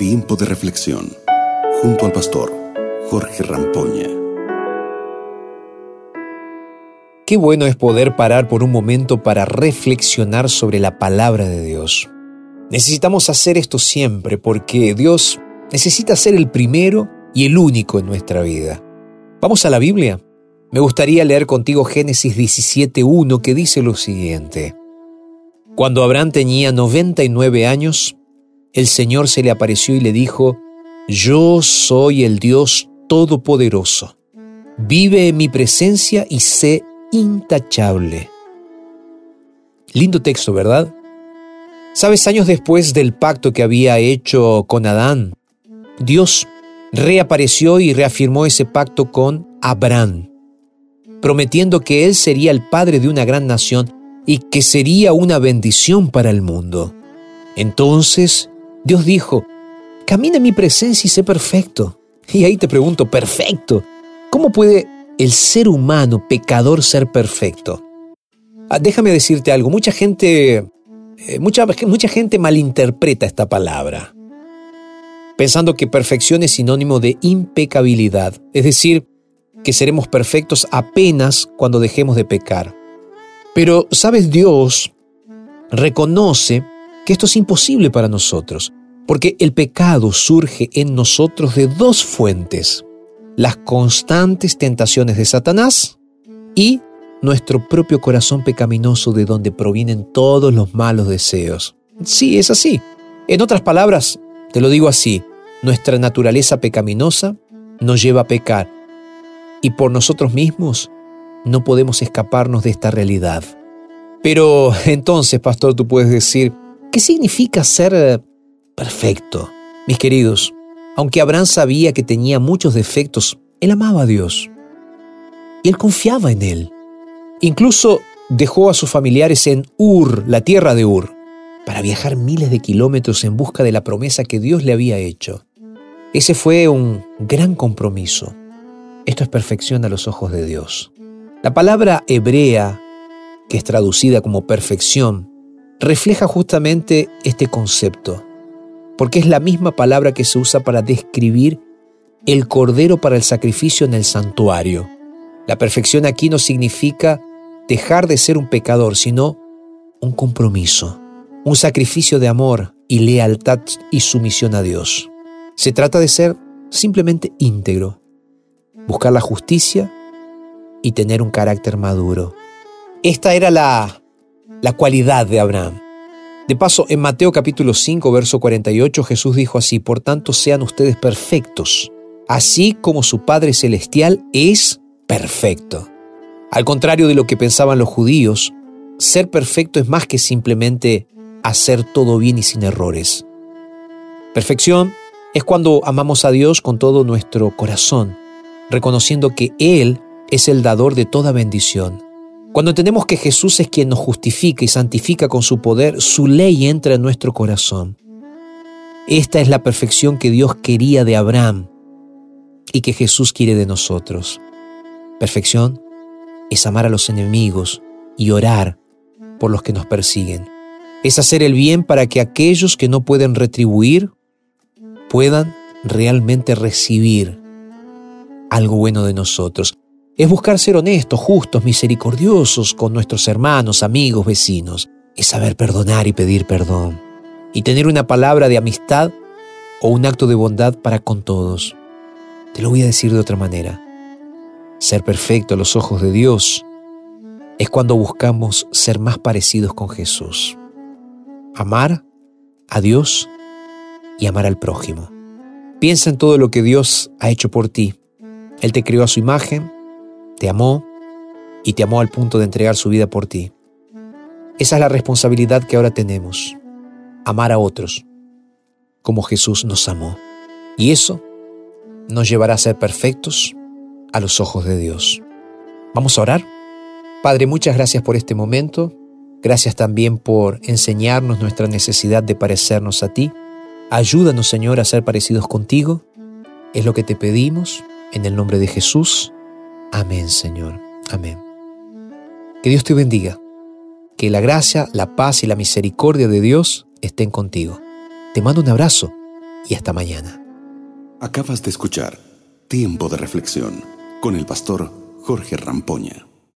Tiempo de reflexión junto al pastor Jorge Rampoña. Qué bueno es poder parar por un momento para reflexionar sobre la palabra de Dios. Necesitamos hacer esto siempre porque Dios necesita ser el primero y el único en nuestra vida. Vamos a la Biblia. Me gustaría leer contigo Génesis 17.1 que dice lo siguiente. Cuando Abraham tenía 99 años, el Señor se le apareció y le dijo, Yo soy el Dios Todopoderoso. Vive en mi presencia y sé intachable. Lindo texto, ¿verdad? Sabes, años después del pacto que había hecho con Adán, Dios reapareció y reafirmó ese pacto con Abraham, prometiendo que él sería el padre de una gran nación y que sería una bendición para el mundo. Entonces Dios dijo, camina en mi presencia y sé perfecto. Y ahí te pregunto, perfecto. ¿Cómo puede el ser humano pecador ser perfecto? Ah, déjame decirte algo, mucha gente, eh, mucha, mucha gente malinterpreta esta palabra, pensando que perfección es sinónimo de impecabilidad, es decir, que seremos perfectos apenas cuando dejemos de pecar. Pero, ¿sabes? Dios reconoce que esto es imposible para nosotros, porque el pecado surge en nosotros de dos fuentes, las constantes tentaciones de Satanás y nuestro propio corazón pecaminoso de donde provienen todos los malos deseos. Sí, es así. En otras palabras, te lo digo así, nuestra naturaleza pecaminosa nos lleva a pecar y por nosotros mismos no podemos escaparnos de esta realidad. Pero entonces, pastor, tú puedes decir, ¿Qué significa ser eh, perfecto? Mis queridos, aunque Abraham sabía que tenía muchos defectos, él amaba a Dios. Y él confiaba en él. Incluso dejó a sus familiares en Ur, la tierra de Ur, para viajar miles de kilómetros en busca de la promesa que Dios le había hecho. Ese fue un gran compromiso. Esto es perfección a los ojos de Dios. La palabra hebrea, que es traducida como perfección, refleja justamente este concepto, porque es la misma palabra que se usa para describir el cordero para el sacrificio en el santuario. La perfección aquí no significa dejar de ser un pecador, sino un compromiso, un sacrificio de amor y lealtad y sumisión a Dios. Se trata de ser simplemente íntegro, buscar la justicia y tener un carácter maduro. Esta era la la cualidad de Abraham. De paso, en Mateo capítulo 5, verso 48, Jesús dijo así, por tanto sean ustedes perfectos, así como su Padre Celestial es perfecto. Al contrario de lo que pensaban los judíos, ser perfecto es más que simplemente hacer todo bien y sin errores. Perfección es cuando amamos a Dios con todo nuestro corazón, reconociendo que Él es el dador de toda bendición cuando entendemos que Jesús es quien nos justifica y santifica con su poder, su ley entra en nuestro corazón. Esta es la perfección que Dios quería de Abraham y que Jesús quiere de nosotros. Perfección es amar a los enemigos y orar por los que nos persiguen. Es hacer el bien para que aquellos que no pueden retribuir puedan realmente recibir algo bueno de nosotros es buscar ser honestos, justos, misericordiosos con nuestros hermanos, amigos, vecinos. Es saber perdonar y pedir perdón. Y tener una palabra de amistad o un acto de bondad para con todos. Te lo voy a decir de otra manera. Ser perfecto a los ojos de Dios es cuando buscamos ser más parecidos con Jesús. Amar a Dios y amar al prójimo. Piensa en todo lo que Dios ha hecho por ti. Él te creó a su imagen, te amó y te amó al punto de entregar su vida por ti. Esa es la responsabilidad que ahora tenemos, amar a otros como Jesús nos amó. Y eso nos llevará a ser perfectos a los ojos de Dios. Vamos a orar. Padre, muchas gracias por este momento. Gracias también por enseñarnos nuestra necesidad de parecernos a ti. Ayúdanos, Señor, a ser parecidos contigo. Es lo que te pedimos en el nombre de Jesús. Amén, Señor. Amén. Que Dios te bendiga. Que la gracia, la paz y la misericordia de Dios estén contigo. Te mando un abrazo y hasta mañana. Acabas de escuchar Tiempo de Reflexión con el pastor Jorge Rampoña.